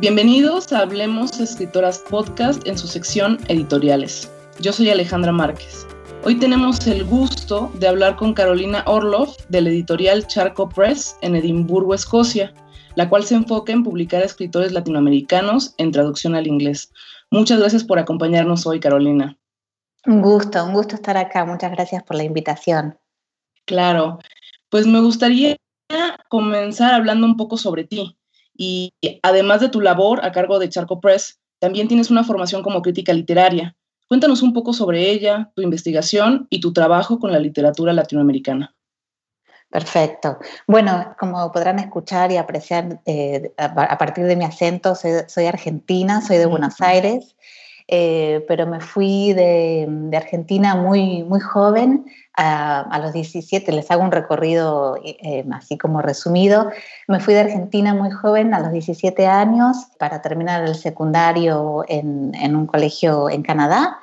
Bienvenidos a Hablemos Escritoras Podcast en su sección Editoriales. Yo soy Alejandra Márquez. Hoy tenemos el gusto de hablar con Carolina Orloff del editorial Charco Press en Edimburgo, Escocia, la cual se enfoca en publicar escritores latinoamericanos en traducción al inglés. Muchas gracias por acompañarnos hoy, Carolina. Un gusto, un gusto estar acá. Muchas gracias por la invitación. Claro, pues me gustaría comenzar hablando un poco sobre ti. Y además de tu labor a cargo de Charco Press, también tienes una formación como crítica literaria. Cuéntanos un poco sobre ella, tu investigación y tu trabajo con la literatura latinoamericana. Perfecto. Bueno, como podrán escuchar y apreciar eh, a, partir de mi acento, soy, argentina, soy de Buenos Aires, eh, pero me fui de, Argentina muy, muy joven, a, los 17, les hago un recorrido eh, así como resumido, me fui de Argentina muy joven, a los 17 años, para terminar el secundario en, en un colegio en Canadá.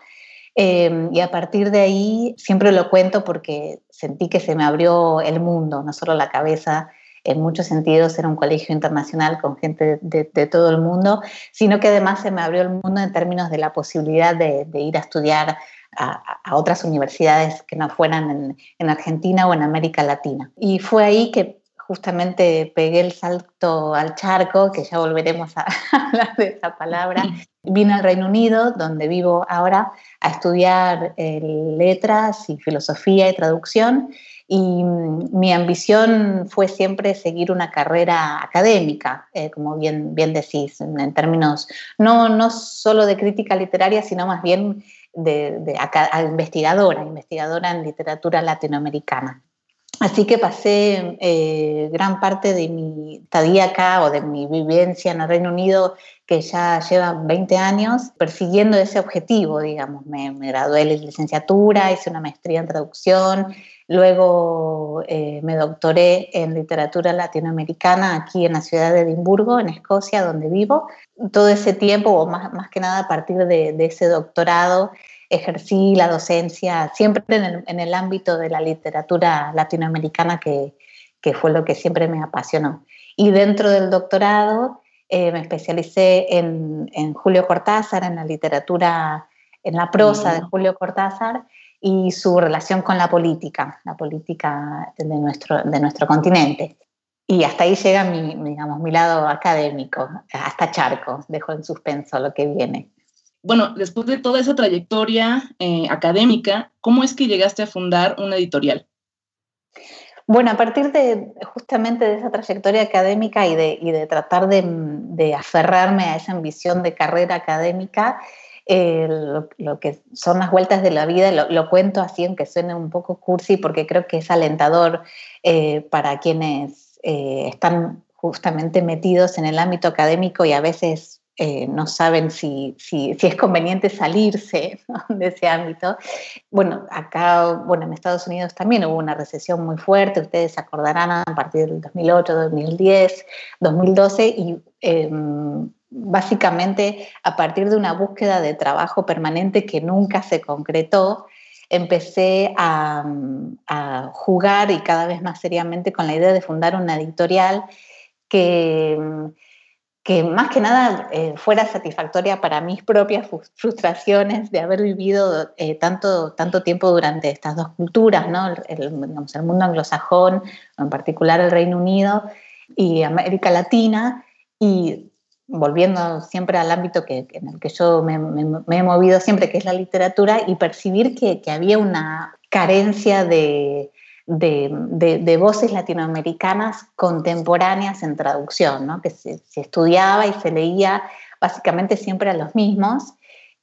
Em, y a partir de ahí, siempre lo cuento porque sentí que se me abrió el mundo, no solo la cabeza, en muchos sentidos era un colegio internacional con gente de, todo el mundo, sino que además se me abrió el mundo en términos de la posibilidad de, ir a estudiar a, otras universidades que no fueran en, en Argentina o en América Latina. Y fue ahí que justamente pegué el salto al charco, que ya volveremos a hablar de esa palabra. Vine al Reino Unido, donde vivo ahora, a estudiar eh, letras y filosofía y traducción. Y mm, mi ambición fue siempre seguir una carrera académica, eh, como bien, bien decís, en, términos no, no solo de crítica literaria, sino más bien de, de investigadora, investigadora en literatura latinoamericana. Así que pasé eh, gran parte de mi estadía acá o de mi vivencia en el Reino Unido, que ya lleva 20 años, persiguiendo ese objetivo, digamos. Me, gradué de licenciatura, hice una maestría en traducción, luego eh, me doctoré en literatura latinoamericana aquí en la ciudad de Edimburgo, en Escocia, donde vivo. Todo ese tiempo, o más, más que nada a partir de, de ese doctorado, ejercí la docencia siempre en el, ámbito de la literatura latinoamericana, que, fue lo que siempre me apasionó. Y dentro del doctorado eh, me especialicé en, Julio Cortázar, en la literatura, en la prosa de Julio Cortázar y su relación con la política, la política de nuestro, de nuestro continente. Y hasta ahí llega mi, digamos, mi lado académico, hasta Charco, dejo en suspenso lo que viene bueno, después de toda esa trayectoria eh, académica, ¿cómo es que llegaste a fundar una editorial? Bueno, a partir de justamente de esa trayectoria académica y de, y de tratar de, aferrarme a esa ambición de carrera académica, eh, lo, que son las vueltas de la vida, lo, cuento así, aunque suene un poco cursi, porque creo que es alentador eh, para quienes están justamente metidos en el ámbito académico y a veces eh, no saben si, es conveniente salirse de ese ámbito. Bueno, acá, bueno, en Estados Unidos también hubo una recesión muy fuerte, ustedes se acordarán a partir del 2008, 2010, 2012, y em, básicamente a partir de una búsqueda de trabajo permanente que nunca se concretó, empecé a, jugar y cada vez más seriamente con la idea de fundar una editorial que que más que nada eh, fuera satisfactoria para mis propias frustraciones de haber vivido eh, tanto, tanto tiempo durante estas dos culturas, ¿no? el, mundo anglosajón, en particular el Reino Unido y América Latina, y volviendo siempre al ámbito que, en el que yo me, he movido siempre, que es la literatura, y percibir que, que había una carencia de, de, voces latinoamericanas contemporáneas en traducción, que se, estudiaba y se leía básicamente siempre a los mismos.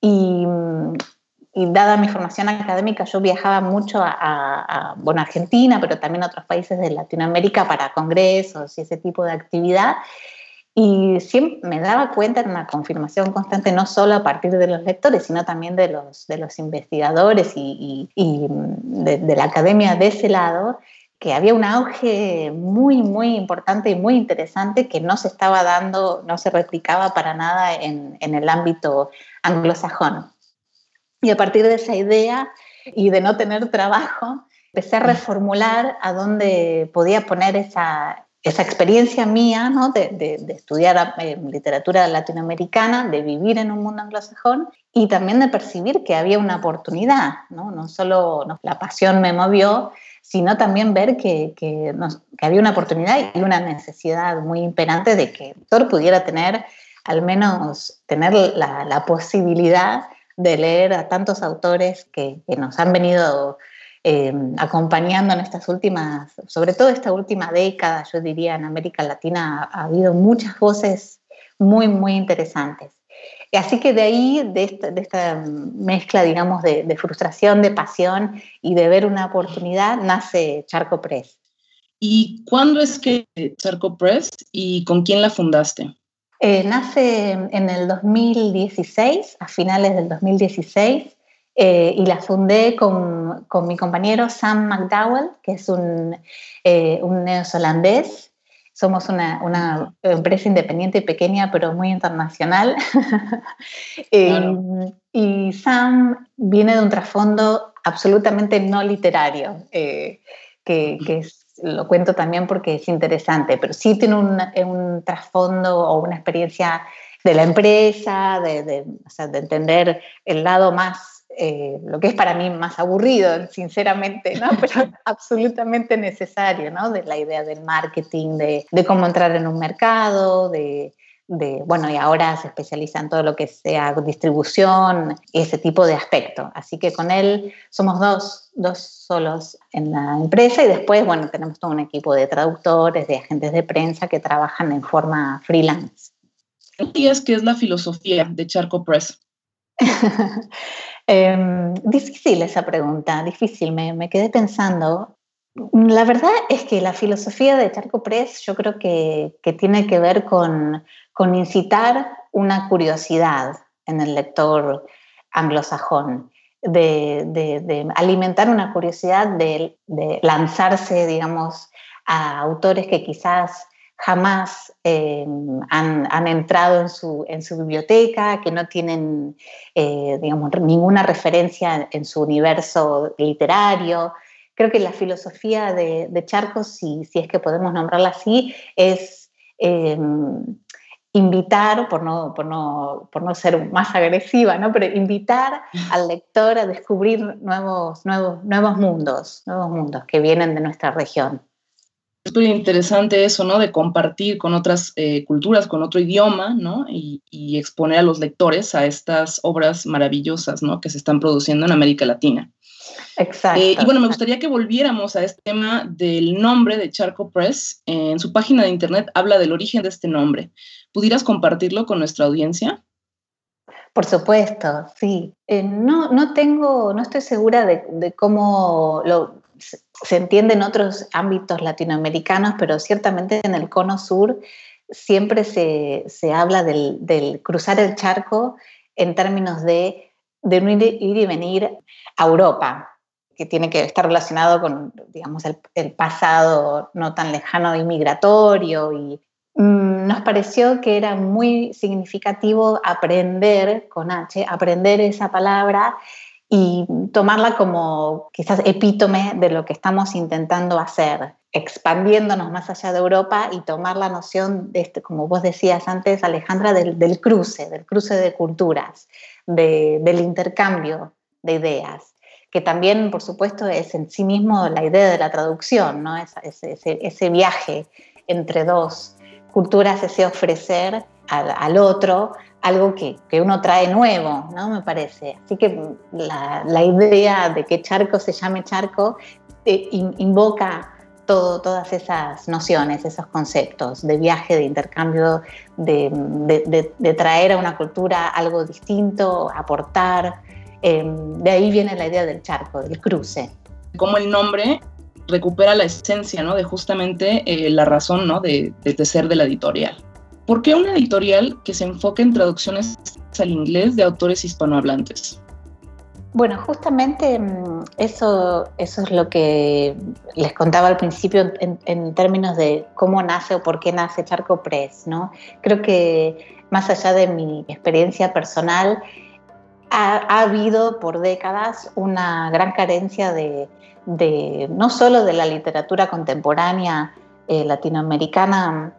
Y, dada mi formación académica, yo viajaba mucho a, bueno, Argentina, pero también a otros países de Latinoamérica para congresos y ese tipo de actividad. Y siempre me daba cuenta en una confirmación constante, no solo a partir de los lectores, sino también de los, de los investigadores y, de, la academia de ese lado, que había un auge muy, muy importante y muy interesante que no se estaba dando, no se replicaba para nada en, en el ámbito anglosajón. Y a partir de esa idea y de no tener trabajo, empecé a reformular a dónde podía poner esa, esa experiencia mía ¿no? de, estudiar eh, literatura latinoamericana, de vivir en un mundo anglosajón y también de percibir que había una oportunidad, no, no solo la pasión me movió, sino también ver que, que, había una oportunidad y una necesidad muy imperante de que Thor pudiera tener, al menos, tener la, la posibilidad de leer a tantos autores que, que nos han venido eh, acompañando en estas últimas, sobre todo esta última década, yo diría en América Latina ha, habido muchas voces muy, muy interesantes. Así que de ahí, de esta, mezcla, digamos, de, frustración, de pasión y de ver una oportunidad, nace Charco Press. ¿Y cuándo es que Charco Press y con quién la fundaste? Eh, nace en el 2016, a finales del 2016, eh, y la fundé con, con, mi compañero Sam McDowell, que es un, eh, un neozelandés. Somos una, una, empresa independiente y pequeña, pero muy internacional. Eh, y Sam viene de un trasfondo absolutamente no literario, que, que lo cuento también porque es interesante, pero sí tiene un, un trasfondo o una experiencia de la empresa, de, de, o sea, de entender el lado más eh, lo que es para mí más aburrido, sinceramente, ¿no? pero absolutamente necesario, ¿no? de la idea del marketing, de, cómo entrar en un mercado, de, bueno, y ahora se especializa en todo lo que sea distribución, ese tipo de aspecto. Así que con él somos dos, dos solos en la empresa y después, bueno, tenemos todo un equipo de traductores, de agentes de prensa que trabajan en forma freelance. ¿Qué es que es la filosofía de Charco Press? Em, difícil esa pregunta, difícil, me, quedé pensando. La verdad es que la filosofía de Charco Press yo creo que, tiene que ver con, incitar una curiosidad en el lector anglosajón, de, alimentar una curiosidad de, de, lanzarse, digamos, a autores que quizás jamás eh, han, entrado en su, en su, biblioteca, que no tienen eh, digamos, ninguna referencia en su universo literario. Creo que la filosofía de, de Charcos, si, si, es que podemos nombrarla así, es eh, invitar, por no, por, no, por no, ser más agresiva, ¿no? pero invitar al lector a descubrir nuevos, nuevos, nuevos mundos, nuevos mundos que vienen de nuestra región. Es muy interesante eso, ¿no? De compartir con otras eh, culturas, con otro idioma, ¿no? Y, exponer a los lectores a estas obras maravillosas, ¿no? Que se están produciendo en América Latina. Exacto. Eh, y bueno, me gustaría que volviéramos a este tema del nombre de Charco Press. en su página de internet habla del origen de este nombre. ¿Pudieras compartirlo con nuestra audiencia? Por supuesto, sí. Eh, no, no tengo, no estoy segura de, de cómo lo, se entiende en otros ámbitos latinoamericanos, pero ciertamente en el cono sur siempre se, habla del, cruzar el charco en términos de, de ir, y venir a Europa, que tiene que estar relacionado con, digamos, el, pasado no tan lejano inmigratorio y mm, nos pareció que era muy significativo aprender con H, aprender esa palabra y tomarla como quizás epítome de lo que estamos intentando hacer, expandiéndonos más allá de Europa y tomar la noción, de este, como vos decías antes, Alejandra, del, cruce, del cruce de culturas, del intercambio de ideas, que también, por supuesto, es en sí mismo la idea de la traducción, ¿no? ese, ese, viaje entre dos culturas, ese ofrecer al, al otro algo que, que, uno trae nuevo, ¿no? Me parece. Así que la, la idea de que Charco se llame Charco eh, invoca todo, todas esas nociones, esos conceptos de viaje, de intercambio, de, de, de, traer a una cultura algo distinto, aportar. Em, de ahí viene la idea del charco, del cruce. Como el nombre recupera la esencia, ¿no? De justamente eh, la razón, ¿no? De, de ser de la editorial. ¿Por qué una editorial que se enfoque en traducciones al inglés de autores hispanohablantes? Bueno, justamente mm, eso, eso es lo que les contaba al principio en, términos de cómo nace o por qué nace Charco Press. ¿no? Creo que más allá de mi experiencia personal, ha, habido por décadas una gran carencia de, no solo de la literatura contemporánea eh, latinoamericana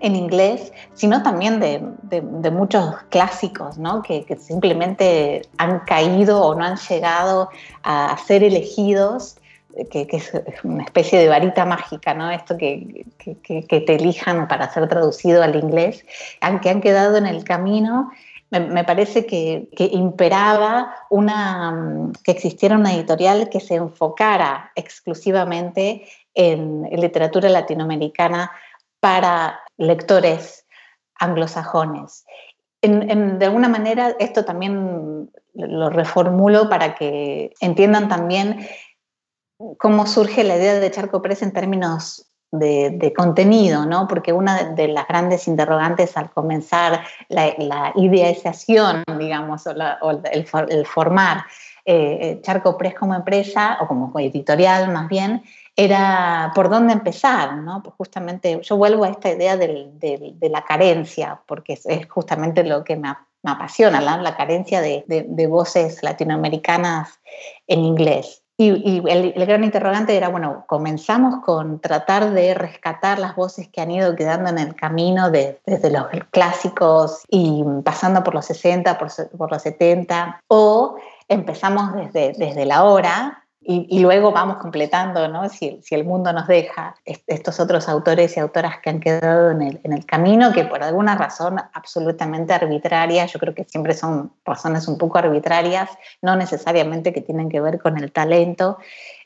en inglés, sino también de, muchos clásicos, ¿no? Que, simplemente han caído o no han llegado a ser elegidos, que, es una especie de varita mágica, ¿no? Esto que, que, te elijan para ser traducido al inglés, aunque han quedado en el camino. Me, parece que, imperaba una, que existiera una editorial que se enfocara exclusivamente en literatura latinoamericana para lectores anglosajones. de alguna manera, esto también lo reformulo para que entiendan también cómo surge la idea de Charco Press en términos de, contenido, ¿no? Porque una de las grandes interrogantes al comenzar la, ideación, digamos, o, el, formar eh, Charco Press como empresa, o como editorial más bien, era por dónde empezar, ¿no? Pues justamente yo vuelvo a esta idea de la carencia, porque es, justamente lo que me, apasiona, la carencia de, voces latinoamericanas en inglés. Y, el, gran interrogante era, bueno, comenzamos con tratar de rescatar las voces que han ido quedando en el camino desde los clásicos y pasando por los 60, por, por los 70, o empezamos desde, desde la hora y, luego vamos completando, ¿no? Si, el mundo nos deja, estos otros autores y autoras que han quedado en el, en el, camino, que por alguna razón absolutamente arbitraria, yo creo que siempre son razones un poco arbitrarias, no necesariamente que tienen que ver con el talento,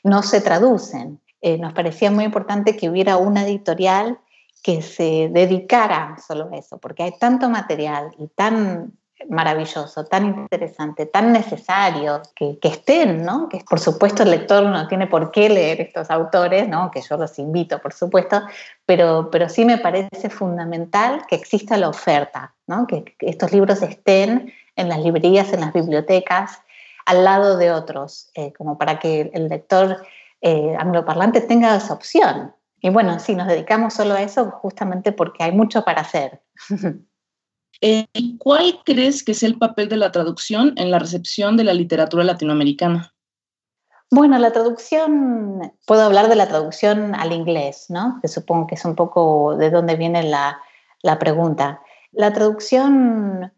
no se traducen. Eh, nos parecía muy importante que hubiera una editorial que se dedicara solo a eso, porque hay tanto material y tan maravilloso, tan interesante, tan necesario que, estén, ¿no? Que por supuesto el lector no tiene por qué leer estos autores, ¿no? Que yo los invito, por supuesto, pero, pero sí me parece fundamental que exista la oferta, ¿no? Que, estos libros estén en las librerías, en las bibliotecas, al lado de otros, eh, como para que el lector eh, angloparlante tenga esa opción. Y bueno, sí, nos dedicamos solo a eso justamente porque hay mucho para hacer. Eh, ¿Cuál crees que es el papel de la traducción en la recepción de la literatura latinoamericana? Bueno, la traducción, puedo hablar de la traducción al inglés, ¿no? Que supongo que es un poco de dónde viene la, la pregunta. La traducción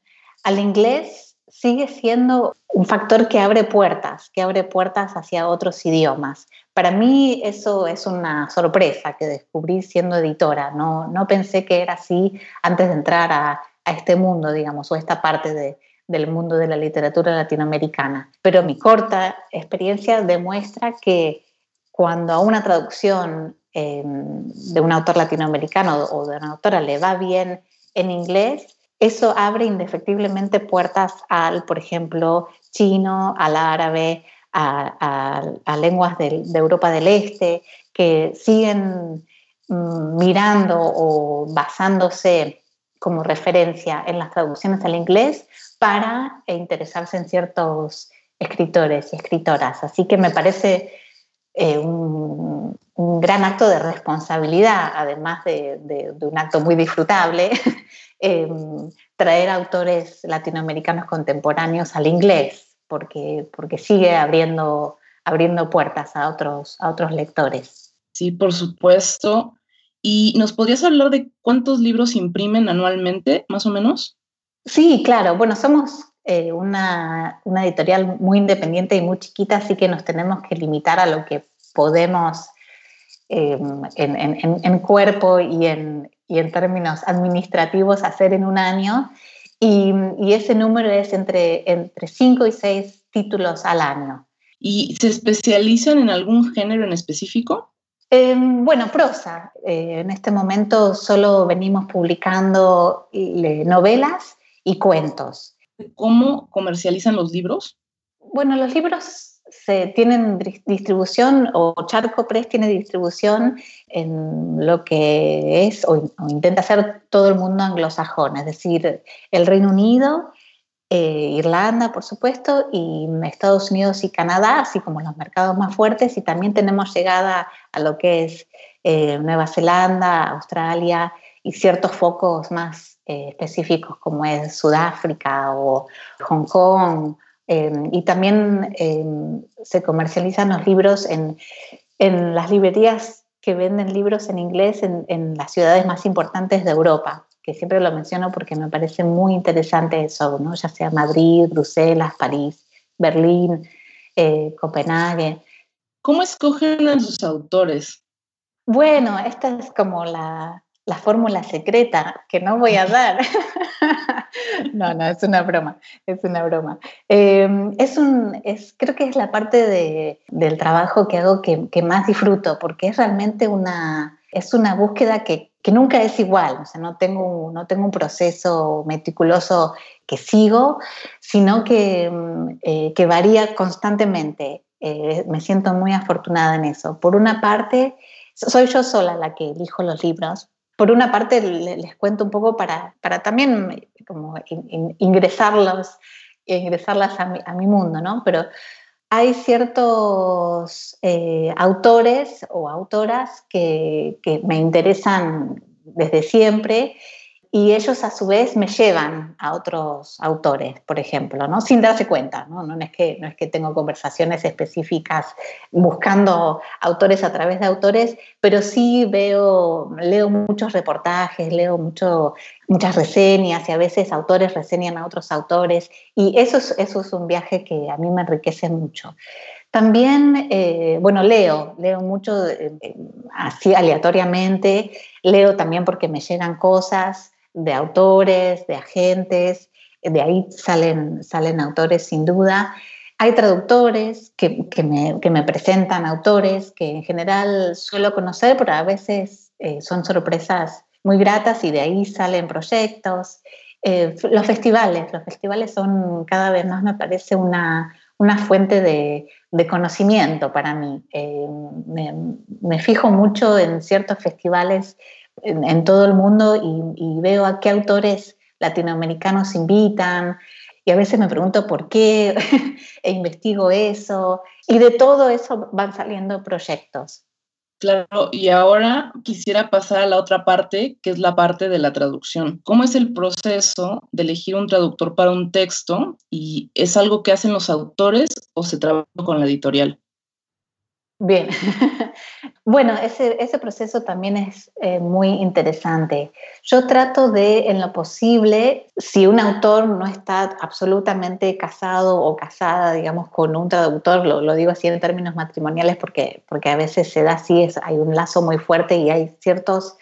al inglés sigue siendo un factor que abre puertas, que abre puertas hacia otros idiomas. Para mí eso es una sorpresa que descubrí siendo editora. No, no pensé que era así antes de entrar a a este mundo, digamos, o esta parte del mundo de la literatura latinoamericana. Pero mi corta experiencia demuestra que cuando a una traducción em, de un autor latinoamericano o de una autora le va bien en inglés, eso abre indefectiblemente puertas al, por ejemplo, chino, al árabe, a, lenguas de, de, Europa del Este, que siguen mm, mirando o basándose como referencia en las traducciones al inglés para interesarse en ciertos escritores y escritoras. Así que me parece eh, un, gran acto de responsabilidad, además de, un acto muy disfrutable, em, traer autores latinoamericanos contemporáneos al inglés, porque, porque sigue abriendo, abriendo puertas a otros, a otros lectores. Sí, por supuesto. ¿Y nos podrías hablar de cuántos libros imprimen anualmente, más o menos? Sí, claro. Bueno, somos eh, una, editorial muy independiente y muy chiquita, así que nos tenemos que limitar a lo que podemos em, en, cuerpo y en, en términos administrativos hacer en un año. Y, ese número es entre, entre cinco y seis títulos al año. ¿Y se especializan en algún género en específico? Em, bueno, prosa. Eh, en este momento solo venimos publicando eh, novelas y cuentos. ¿Cómo comercializan los libros? Bueno, los libros se tienen distribución o Charco Press tiene distribución en lo que es o, o intenta hacer todo el mundo anglosajón, es decir, el Reino Unido eh, Irlanda, por supuesto, y Estados Unidos y Canadá, así como los mercados más fuertes, y también tenemos llegada a lo que es eh, Nueva Zelanda, Australia y ciertos focos más eh, específicos como es Sudáfrica o Hong Kong. y también se comercializan los libros en, en las librerías que venden libros en inglés en, las ciudades más importantes de Europa, que siempre lo menciono porque me parece muy interesante eso, ¿no? ya sea Madrid, Bruselas, París, Berlín, eh, Copenhague. ¿Cómo escogen a sus autores? Bueno, esta es como la, la fórmula secreta que no voy a dar. no, no, es una broma, es una broma. Em, es un, es, creo que es la parte de, del trabajo que hago que, que, más disfruto, porque es realmente una, es una búsqueda que, que, nunca es igual, o sea, no tengo, no tengo un proceso meticuloso que sigo, sino que, em, eh, que varía constantemente. Eh, me siento muy afortunada en eso. Por una parte, soy yo sola la que elijo los libros, por una parte les cuento un poco para, para también como ingresarlos, ingresarlas a mi, a mi, mundo, ¿no? Pero hay ciertos eh, autores o autoras que, que me interesan desde siempre y ellos a su vez me llevan a otros autores, por ejemplo, ¿no? sin darse cuenta. ¿no? No, es que, no es que tengo conversaciones específicas buscando autores a través de autores, pero sí veo, leo muchos reportajes, leo mucho, muchas reseñas y a veces autores reseñan a otros autores y eso es, eso es un viaje que a mí me enriquece mucho. También, eh, bueno, leo, leo mucho eh, así aleatoriamente, leo también porque me llegan cosas, de autores, de agentes, de ahí salen, salen autores sin duda. Hay traductores que, que, me, que, me, presentan autores que en general suelo conocer, pero a veces eh, son sorpresas muy gratas y de ahí salen proyectos. Eh, los festivales, los festivales son cada vez más, me parece, una, una fuente de, de, conocimiento para mí. Eh, me, me, fijo mucho en ciertos festivales en, todo el mundo y, veo a qué autores latinoamericanos invitan y a veces me pregunto por qué e investigo eso y de todo eso van saliendo proyectos. Claro, y ahora quisiera pasar a la otra parte, que es la parte de la traducción. ¿Cómo es el proceso de elegir un traductor para un texto? ¿Y es algo que hacen los autores o se trabaja con la editorial? Bien, bueno, ese, proceso también es eh, muy interesante. Yo trato de, en lo posible, si un autor no está absolutamente casado o casada, digamos, con un traductor, lo, lo digo así en términos matrimoniales porque, porque a veces se da así, es, hay un lazo muy fuerte y hay ciertos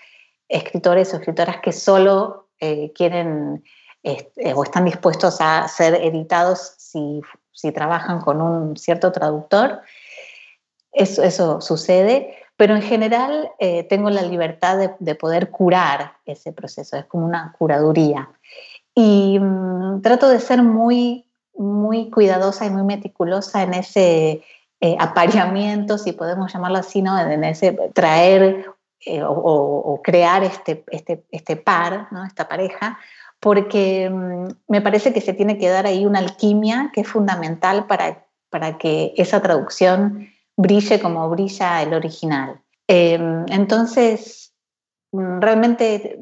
escritores o escritoras que solo eh, quieren este, o están dispuestos a ser editados si, si trabajan con un cierto traductor eso, eso sucede, pero en general eh, tengo la libertad de, poder curar ese proceso, es como una curaduría. Y mm, trato de ser muy, muy cuidadosa y muy meticulosa en ese eh, apareamiento, si podemos llamarlo así, ¿no? en ese traer eh, o, crear este, este, este par, ¿no? esta pareja, porque mm, me parece que se tiene que dar ahí una alquimia que es fundamental para, para que esa traducción brille como brilla el original. Em, entonces, realmente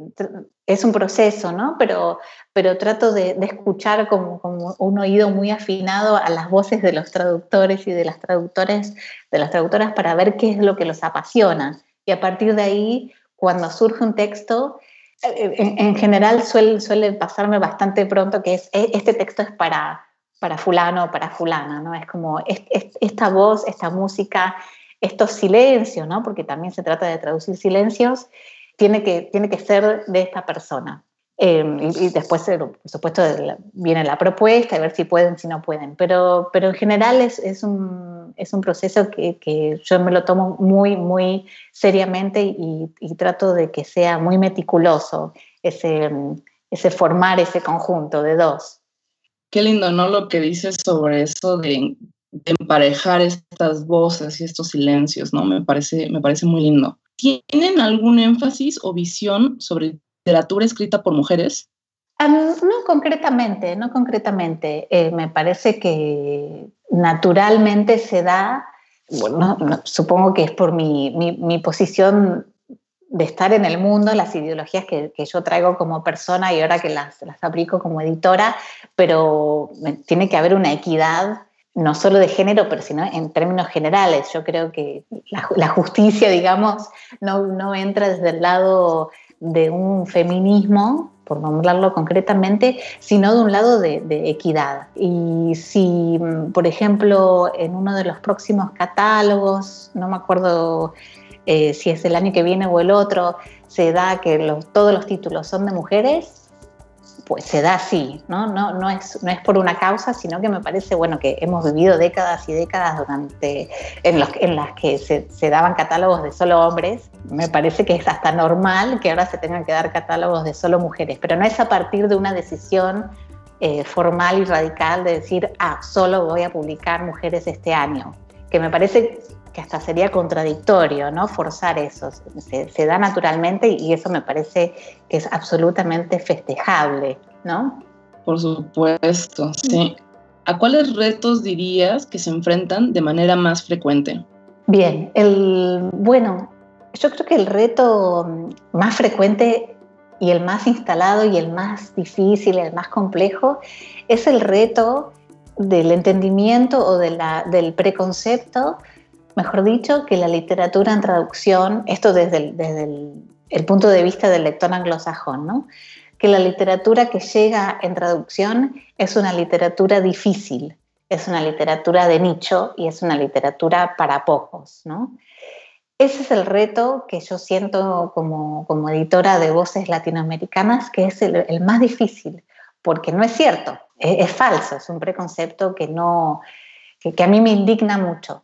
es un proceso, ¿no? Pero, pero trato de, escuchar como, un oído muy afinado a las voces de los traductores y de las traductores, de las traductoras para ver qué es lo que los apasiona. Y a partir de ahí, cuando surge un texto, eh, en, general suele, suele pasarme bastante pronto que es, e, este texto es para para fulano o para fulana, ¿no? Es como esta voz, esta música, estos silencios, ¿no? Porque también se trata de traducir silencios, tiene que, tiene que ser de esta persona. Em, y, después, eh, por supuesto, viene la propuesta, a ver si pueden, si no pueden. Pero, pero en general es, es, un, es un proceso que, que, yo me lo tomo muy, muy seriamente y, y, trato de que sea muy meticuloso ese, ese formar ese conjunto de dos. Qué lindo, ¿no? Lo que dices sobre eso de, emparejar estas voces y estos silencios, ¿no? Me parece, me parece muy lindo. ¿Tienen algún énfasis o visión sobre literatura escrita por mujeres? no concretamente, no concretamente. Eh, me parece que naturalmente se da, bueno, supongo que es por mi, mi, posición de estar en el mundo, las ideologías que, que, yo traigo como persona y ahora que las, las aplico como editora, pero tiene que haber una equidad no solo de género, pero sino en términos generales. Yo creo que la, justicia, digamos, no, no, entra desde el lado de un feminismo, por nombrarlo concretamente, sino de un lado de, equidad. Y si, por ejemplo, en uno de los próximos catálogos, no me acuerdo eh, si es el año que viene o el otro, se da que todos los títulos son de mujeres, pues se da así, ¿no? No, no, es, no es por una causa, sino que me parece, bueno, que hemos vivido décadas y décadas durante, en, los, en las que se, se, daban catálogos de solo hombres, me parece que es hasta normal que ahora se tengan que dar catálogos de solo mujeres, pero no es a partir de una decisión eh, formal y radical de decir, ah, solo voy a publicar mujeres este año, que me parece que hasta sería contradictorio, ¿no? Forzar eso. Se, da naturalmente y eso me parece que es absolutamente festejable, ¿no? Por supuesto, sí. ¿A cuáles retos dirías que se enfrentan de manera más frecuente? Bien, el, bueno, yo creo que el reto más frecuente y el más instalado y el más difícil, el más complejo, es el reto del entendimiento o de la, del preconcepto mejor dicho, que la literatura en traducción, esto desde el, punto de vista del lector anglosajón, ¿no? que la literatura que llega en traducción es una literatura difícil, es una literatura de nicho y es una literatura para pocos. ¿no? Ese es el reto que yo siento como, como editora de voces latinoamericanas, que es el, más difícil, porque no es cierto, es, falso, es un preconcepto que, no, que a mí me indigna mucho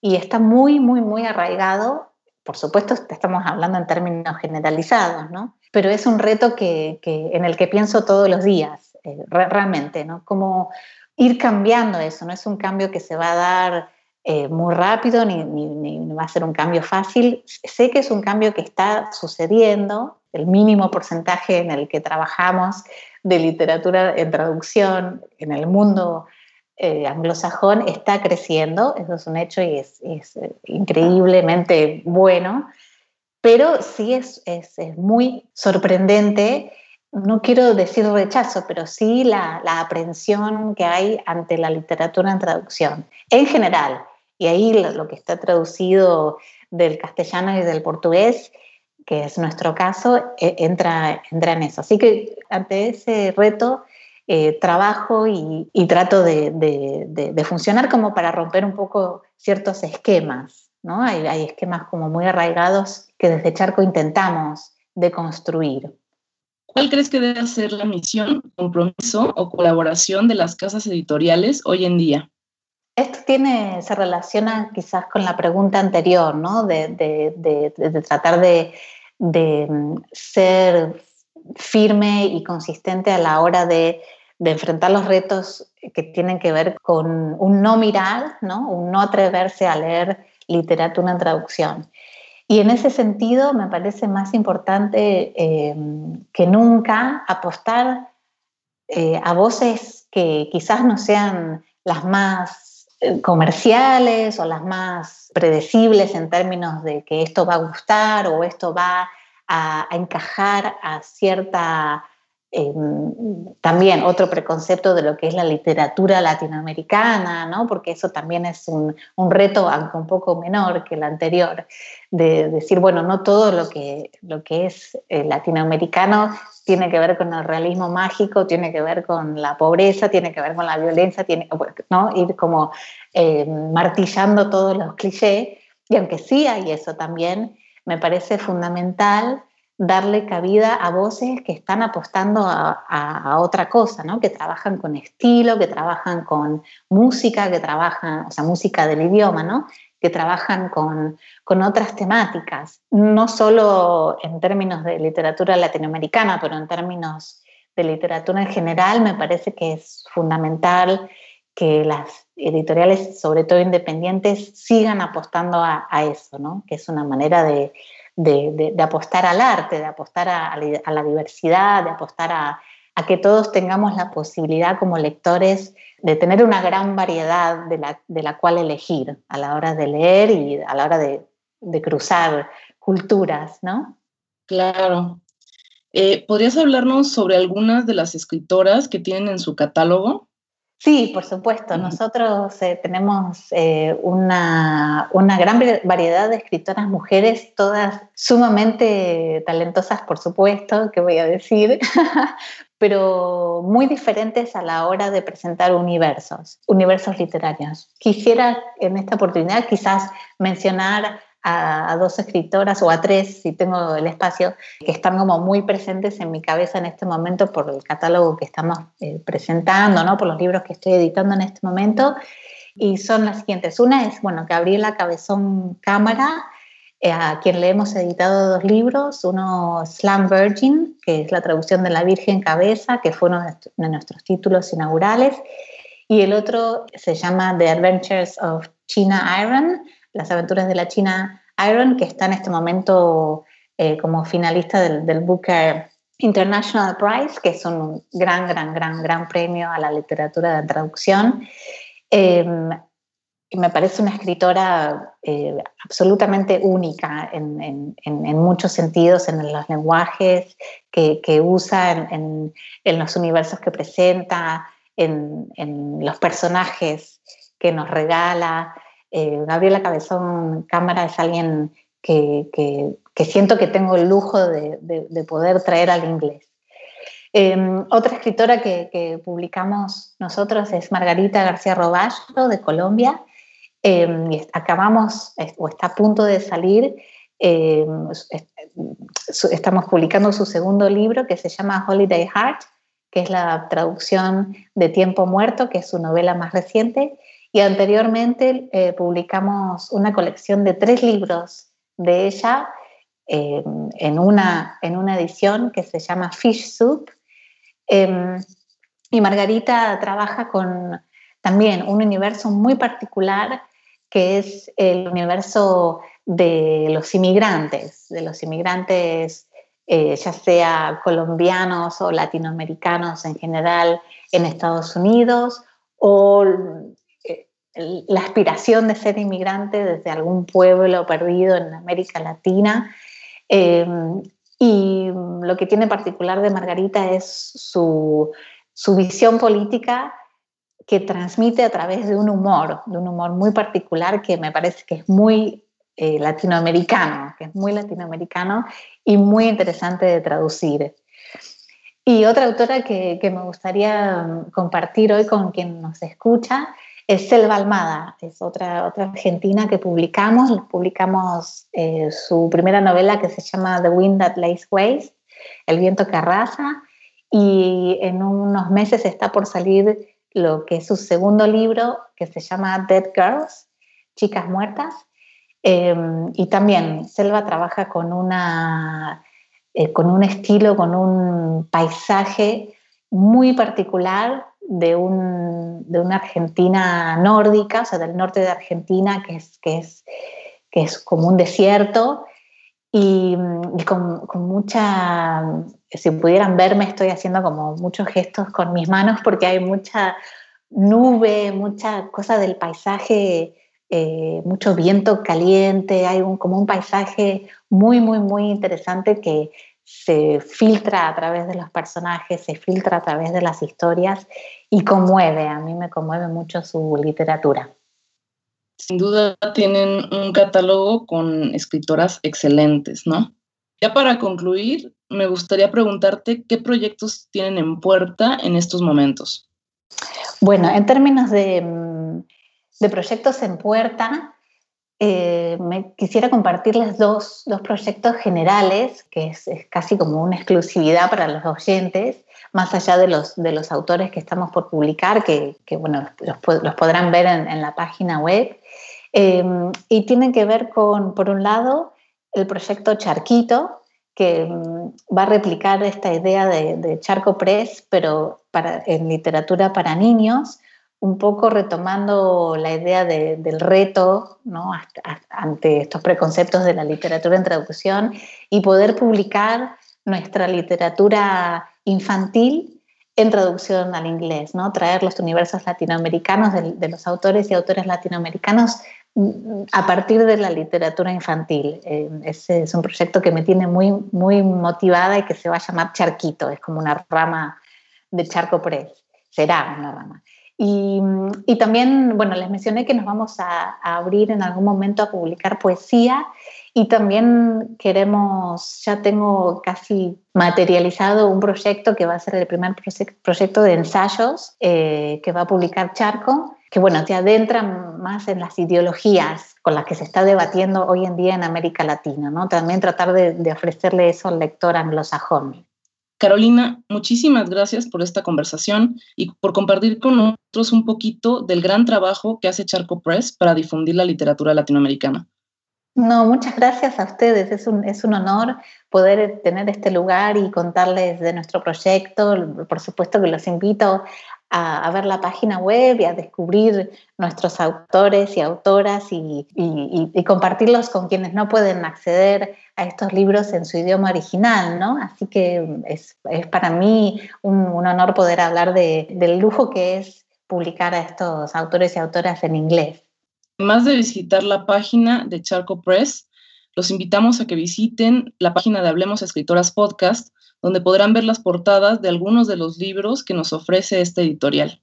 y está muy, muy, muy arraigado. Por supuesto, estamos hablando en términos generalizados, ¿no? Pero es un reto que, en el que pienso todos los días, eh, realmente, ¿no? Como ir cambiando eso, no es un cambio que se va a dar eh, muy rápido ni, va a ser un cambio fácil. Sé que es un cambio que está sucediendo, el mínimo porcentaje en el que trabajamos de literatura en traducción en el mundo eh, anglosajón está creciendo, eso es un hecho y es, eh, increíblemente bueno, pero sí es, es, muy sorprendente, no quiero decir rechazo, pero sí la, la aprehensión que hay ante la literatura en traducción, en general, y ahí lo, que está traducido del castellano y del portugués que es nuestro caso, e, entra, entra en eso. Así que ante ese reto eh, trabajo y, trato de, funcionar como para romper un poco ciertos esquemas. ¿no? Hay, esquemas como muy arraigados que desde Charco intentamos deconstruir. ¿Cuál crees que debe ser la misión, compromiso o colaboración de las casas editoriales hoy en día? Esto tiene, se relaciona quizás con la pregunta anterior, ¿no? de, de tratar de, mm, ser firme y consistente a la hora de de enfrentar los retos que tienen que ver con un no mirar, ¿no? un no atreverse a leer literatura en traducción. Y en ese sentido me parece más importante em, que nunca apostar eh, a voces que quizás no sean las más eh, comerciales o las más predecibles en términos de que esto va a gustar o esto va a encajar a cierta Em, también otro preconcepto de lo que es la literatura latinoamericana, ¿no? porque eso también es un, reto, aunque un poco menor que el anterior, de decir, bueno, no todo lo que, lo que es eh, latinoamericano tiene que ver con el realismo mágico, tiene que ver con la pobreza, tiene que ver con la violencia, tiene, ¿no? ir como em, martillando todos los clichés, y aunque sí hay eso también, me parece fundamental darle cabida a voces que están apostando a, otra cosa, ¿no? que trabajan con estilo, que trabajan con música, que trabajan, o sea, música del idioma, ¿no? que trabajan con, con otras temáticas, no solo en términos de literatura latinoamericana, pero en términos de literatura en general, me parece que es fundamental que las editoriales, sobre todo independientes, sigan apostando a, a eso, ¿no? que es una manera de, de, apostar al arte, de apostar a, la diversidad, de apostar a, que todos tengamos la posibilidad como lectores de tener una gran variedad de la, cual elegir a la hora de leer y a la hora de, cruzar culturas, ¿no? Claro. Eh, ¿Podrías hablarnos sobre algunas de las escritoras que tienen en su catálogo? Sí, por supuesto. Nosotros eh, tenemos eh, una, una, gran variedad de escritoras mujeres, todas sumamente talentosas, por supuesto, que voy a decir, pero muy diferentes a la hora de presentar universos, universos literarios. Quisiera en esta oportunidad quizás mencionar a, dos escritoras o a tres, si tengo el espacio, que están como muy presentes en mi cabeza en este momento por el catálogo que estamos eh, presentando, ¿no? por los libros que estoy editando en este momento. Y son las siguientes. Una es, bueno, Gabriela Cabezón Cámara, eh, a quien le hemos editado dos libros. Uno, Slam Virgin, que es la traducción de La Virgen Cabeza, que fue uno de nuestros títulos inaugurales. Y el otro se llama The Adventures of China Iron, las aventuras de la China Iron, que está en este momento eh, como finalista del, Booker International Prize, que es un gran, gran, gran, gran premio a la literatura de traducción. Em, me parece una escritora eh, absolutamente única en, muchos sentidos, en los lenguajes que, usa, en, los universos que presenta, en, los personajes que nos regala. Eh, Gabriela Cabezón Cámara es alguien que, siento que tengo el lujo de, poder traer al inglés. Em, otra escritora que, publicamos nosotros es Margarita García Roballo de Colombia. Em, acabamos, o está a punto de salir, em, estamos publicando su segundo libro que se llama Holiday Heart, que es la traducción de Tiempo Muerto, que es su novela más reciente, y anteriormente eh, publicamos una colección de tres libros de ella eh, en, una, en una edición que se llama Fish Soup. Em, y Margarita trabaja con también un universo muy particular que es el universo de los inmigrantes, de los inmigrantes eh, ya sea colombianos o latinoamericanos en general en Estados Unidos o la aspiración de ser inmigrante desde algún pueblo perdido en América Latina. Em, y lo que tiene particular de Margarita es su, visión política que transmite a través de un humor, de un humor muy particular que me parece que es muy eh, latinoamericano, que es muy latinoamericano y muy interesante de traducir. Y otra autora que, que me gustaría compartir hoy con quien nos escucha es Selva Almada, es otra, otra argentina que publicamos. Publicamos eh, su primera novela que se llama The Wind That Lays Waste, El viento que arrasa, y en unos meses está por salir lo que es su segundo libro que se llama Dead Girls, Chicas Muertas. Em, y también Selva trabaja con, una, eh, con un estilo, con un paisaje muy particular de, una Argentina nórdica, o sea, del norte de Argentina, que es, que es, que es como un desierto, y, con, mucha, si pudieran verme, estoy haciendo como muchos gestos con mis manos porque hay mucha nube, mucha cosa del paisaje, eh, mucho viento caliente, hay un, como un paisaje muy, muy, muy interesante que, se filtra a través de los personajes, se filtra a través de las historias y conmueve, a mí me conmueve mucho su literatura. Sin duda tienen un catálogo con escritoras excelentes, ¿no? Ya para concluir, me gustaría preguntarte qué proyectos tienen en puerta en estos momentos. Bueno, en términos de, mm, de proyectos en puerta, eh, me quisiera compartirles dos, dos proyectos generales, que es, casi como una exclusividad para los oyentes, más allá de los, de los autores que estamos por publicar, que, que bueno, los, podrán ver en, la página web. Eh, y tienen que ver con, por un lado, el proyecto Charquito, que mm, va a replicar esta idea de, de Charco Press, pero para, en literatura para niños, un poco retomando la idea del reto ¿no? ante estos preconceptos de la literatura en traducción y poder publicar nuestra literatura infantil en traducción al inglés, ¿no? traer los universos latinoamericanos de, los autores y autores latinoamericanos mm, a partir de la literatura infantil. Eh, ese es un proyecto que me tiene muy, muy motivada y que se va a llamar Charquito, es como una rama de Charco Press, será una rama. Y, también, bueno, les mencioné que nos vamos a, abrir en algún momento a publicar poesía y también queremos, ya tengo casi materializado un proyecto que va a ser el primer proyecto de ensayos eh, que va a publicar Charco, que bueno, se adentra más en las ideologías con las que se está debatiendo hoy en día en América Latina, ¿no? También tratar de, de ofrecerle eso al lector anglosajón. Carolina, muchísimas gracias por esta conversación y por compartir con nosotros un poquito del gran trabajo que hace Charco Press para difundir la literatura latinoamericana. No, muchas gracias a ustedes. Es un, es un honor poder tener este lugar y contarles de nuestro proyecto. Por supuesto que los invito a, ver la página web y a descubrir nuestros autores y autoras y, compartirlos con quienes no pueden acceder a estos libros en su idioma original, ¿no? Así que es, para mí un, honor poder hablar del lujo que es publicar a estos autores y autoras en inglés. Además de visitar la página de Charco Press, los invitamos a que visiten la página de Hablemos Escritoras Podcast, donde podrán ver las portadas de algunos de los libros que nos ofrece este editorial.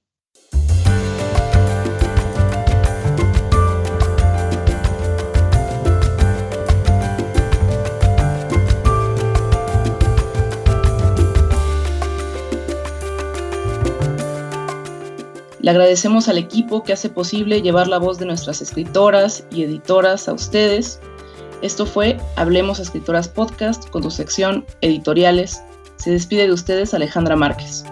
Le agradecemos al equipo que hace posible llevar la voz de nuestras escritoras y editoras a ustedes. Esto fue Hablemos Escritoras Podcast con tu sección Editoriales. Se despide de ustedes Alejandra Márquez.